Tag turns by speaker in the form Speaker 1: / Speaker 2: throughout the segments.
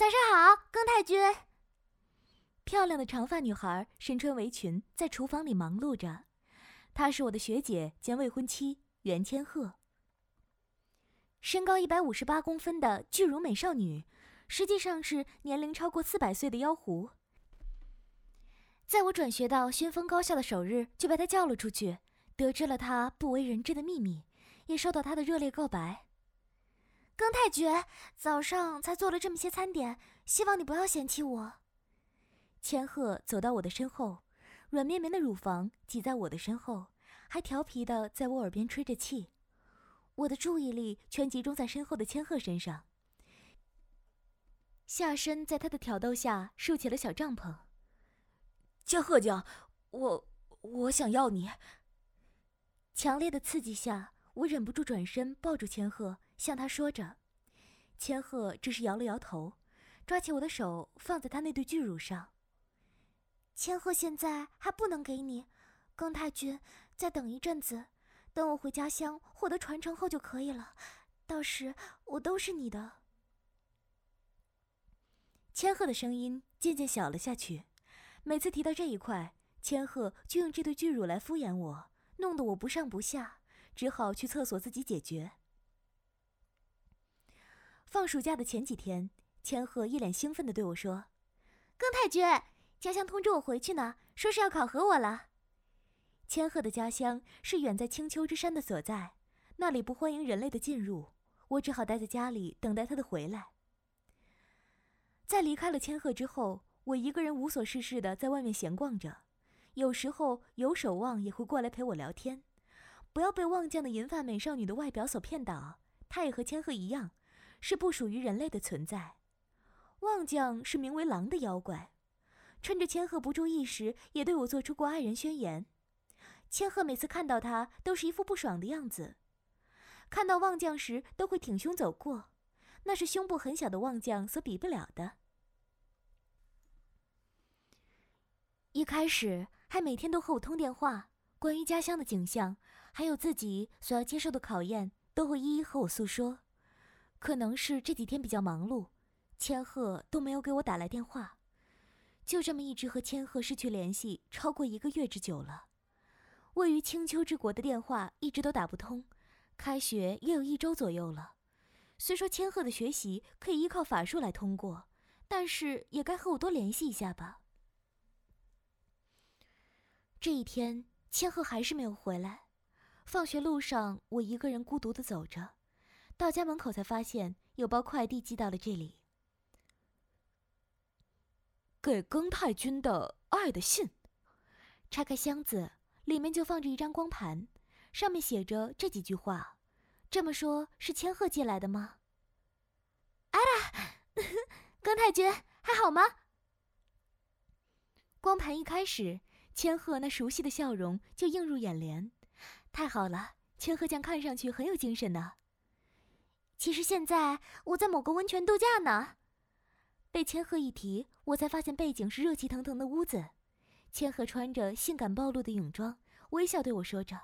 Speaker 1: 早上好，庚太君。漂亮的长发女孩身穿围裙，在厨房里忙碌着。她是我的学姐兼未婚妻袁千鹤。身高一百五十八公分的巨乳美少女，实际上是年龄超过四百岁的妖狐。在我转学到轩风高校的首日，就被她叫了出去，得知了她不为人知的秘密，也收到她的热烈告白。庚太君，早上才做了这么些餐点，希望你不要嫌弃我。千鹤走到我的身后，软绵绵的乳房挤在我的身后，还调皮的在我耳边吹着气。我的注意力全集中在身后的千鹤身上，下身在他的挑逗下竖起了小帐篷。
Speaker 2: 千鹤酱，我我想要你。
Speaker 1: 强烈的刺激下，我忍不住转身抱住千鹤。向他说着，千鹤只是摇了摇头，抓起我的手放在他那对巨乳上。千鹤现在还不能给你，庚太君，再等一阵子，等我回家乡获得传承后就可以了，到时我都是你的。千鹤的声音渐渐小了下去，每次提到这一块，千鹤就用这对巨乳来敷衍我，弄得我不上不下，只好去厕所自己解决。放暑假的前几天，千鹤一脸兴奋地对我说：“庚太君，家乡通知我回去呢，说是要考核我了。”千鹤的家乡是远在青丘之山的所在，那里不欢迎人类的进入，我只好待在家里等待他的回来。在离开了千鹤之后，我一个人无所事事的在外面闲逛着，有时候有守望也会过来陪我聊天。不要被望将的银发美少女的外表所骗倒，她也和千鹤一样。是不属于人类的存在，望将是名为狼的妖怪，趁着千鹤不注意时，也对我做出过爱人宣言。千鹤每次看到他，都是一副不爽的样子，看到望将时都会挺胸走过，那是胸部很小的望将所比不了的。一开始还每天都和我通电话，关于家乡的景象，还有自己所要接受的考验，都会一一和我诉说。可能是这几天比较忙碌，千鹤都没有给我打来电话，就这么一直和千鹤失去联系超过一个月之久了。位于青丘之国的电话一直都打不通，开学也有一周左右了。虽说千鹤的学习可以依靠法术来通过，但是也该和我多联系一下吧。这一天，千鹤还是没有回来。放学路上，我一个人孤独的走着。到家门口才发现有包快递寄到了这里，
Speaker 2: 给庚太君的爱的信。
Speaker 1: 拆开箱子，里面就放着一张光盘，上面写着这几句话。这么说，是千鹤寄来的吗？哎啦，庚太君还好吗？光盘一开始，千鹤那熟悉的笑容就映入眼帘。太好了，千鹤酱看上去很有精神呢。其实现在我在某个温泉度假呢。被千鹤一提，我才发现背景是热气腾腾的屋子。千鹤穿着性感暴露的泳装，微笑对我说着：“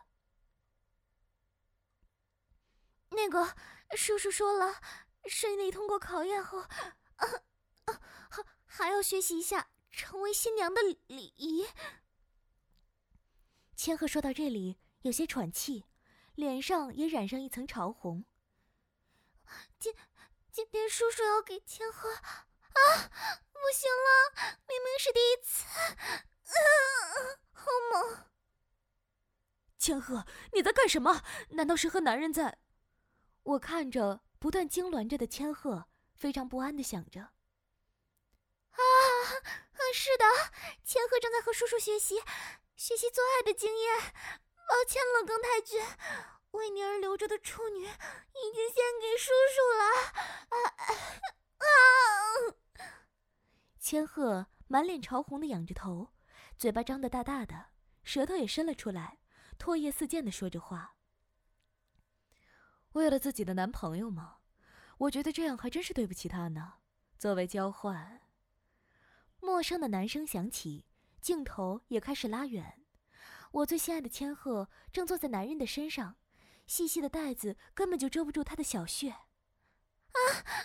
Speaker 1: 那个叔叔说了，顺利通过考验后，啊，还还要学习一下成为新娘的礼仪。”千鹤说到这里，有些喘气，脸上也染上一层潮红。今今天叔叔要给千鹤啊，不行了，明明是第一次，啊，好猛！
Speaker 2: 千鹤，你在干什么？难道是和男人在？
Speaker 1: 我看着不断痉挛着的千鹤，非常不安的想着。啊，是的，千鹤正在和叔叔学习，学习做爱的经验。抱歉了，庚太君。为你而留着的处女已经献给叔叔了。啊啊！千鹤满脸潮红的仰着头，嘴巴张得大大的，舌头也伸了出来，唾液四溅的说着话。
Speaker 2: 为了自己的男朋友吗？我觉得这样还真是对不起他呢。作为交换，
Speaker 1: 陌生的男声响起，镜头也开始拉远。我最心爱的千鹤正坐在男人的身上。细细的带子根本就遮不住他的小穴，啊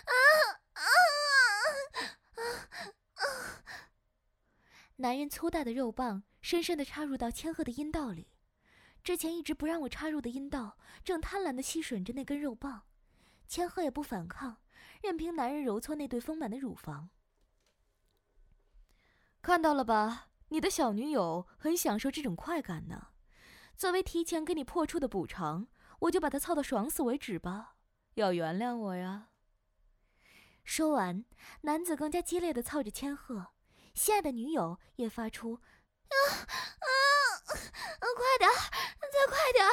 Speaker 1: 啊啊！男人粗大的肉棒深深的插入到千鹤的阴道里，之前一直不让我插入的阴道正贪婪的吸吮着那根肉棒，千鹤也不反抗，任凭男人揉搓那对丰满的乳房。
Speaker 2: 看到了吧，你的小女友很享受这种快感呢。作为提前给你破处的补偿，我就把他操到爽死为止吧。要原谅我呀。
Speaker 1: 说完，男子更加激烈的操着千鹤，心爱的女友也发出“啊啊，快点，再快点”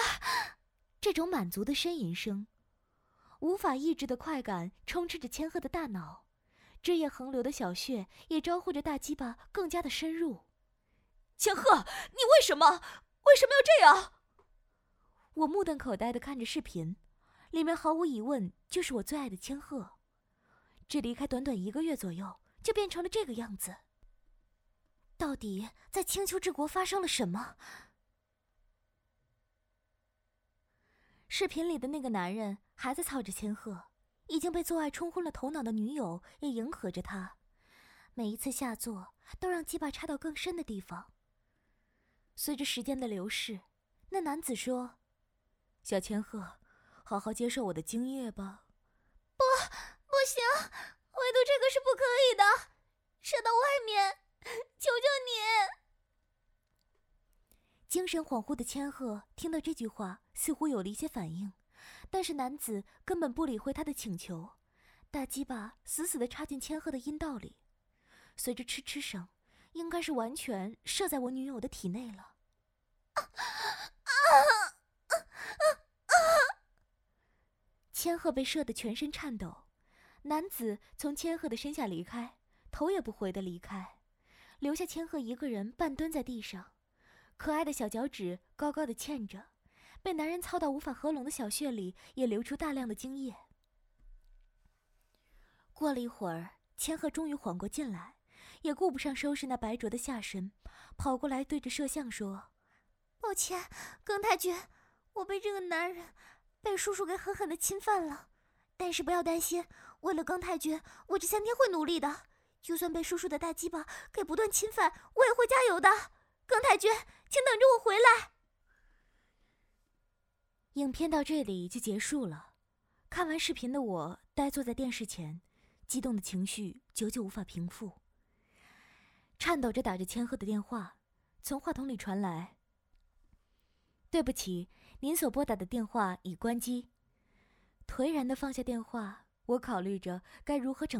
Speaker 1: 这种满足的呻吟声。无法抑制的快感充斥着千鹤的大脑，汁液横流的小穴也招呼着大鸡巴更加的深入。
Speaker 2: 千鹤，你为什么？为什么要这样？
Speaker 1: 我目瞪口呆的看着视频，里面毫无疑问就是我最爱的千鹤。只离开短短一个月左右，就变成了这个样子。到底在青丘之国发生了什么？视频里的那个男人还在操着千鹤，已经被做爱冲昏了头脑的女友也迎合着他，每一次下作都让鸡巴插到更深的地方。随着时间的流逝，那男子说：“
Speaker 2: 小千鹤，好好接受我的精液吧。”
Speaker 1: 不。不行，唯独这个是不可以的，射到外面，求求你！精神恍惚的千鹤听到这句话，似乎有了一些反应，但是男子根本不理会他的请求，大鸡巴死死的插进千鹤的阴道里，随着嗤嗤声，应该是完全射在我女友的体内了。啊啊！千鹤被射得全身颤抖。男子从千鹤的身下离开，头也不回的离开，留下千鹤一个人半蹲在地上，可爱的小脚趾高高的欠着，被男人操到无法合拢的小穴里也流出大量的精液。过了一会儿，千鹤终于缓过劲来，也顾不上收拾那白灼的下身，跑过来对着摄像说：“抱歉，耿太君，我被这个男人，被叔叔给狠狠的侵犯了，但是不要担心。”为了刚太君，我这三天会努力的。就算被叔叔的大鸡巴给不断侵犯，我也会加油的。刚太君，请等着我回来。影片到这里就结束了。看完视频的我呆坐在电视前，激动的情绪久久无法平复。颤抖着打着千鹤的电话，从话筒里传来：“对不起，您所拨打的电话已关机。”颓然的放下电话。我考虑着该如何拯救。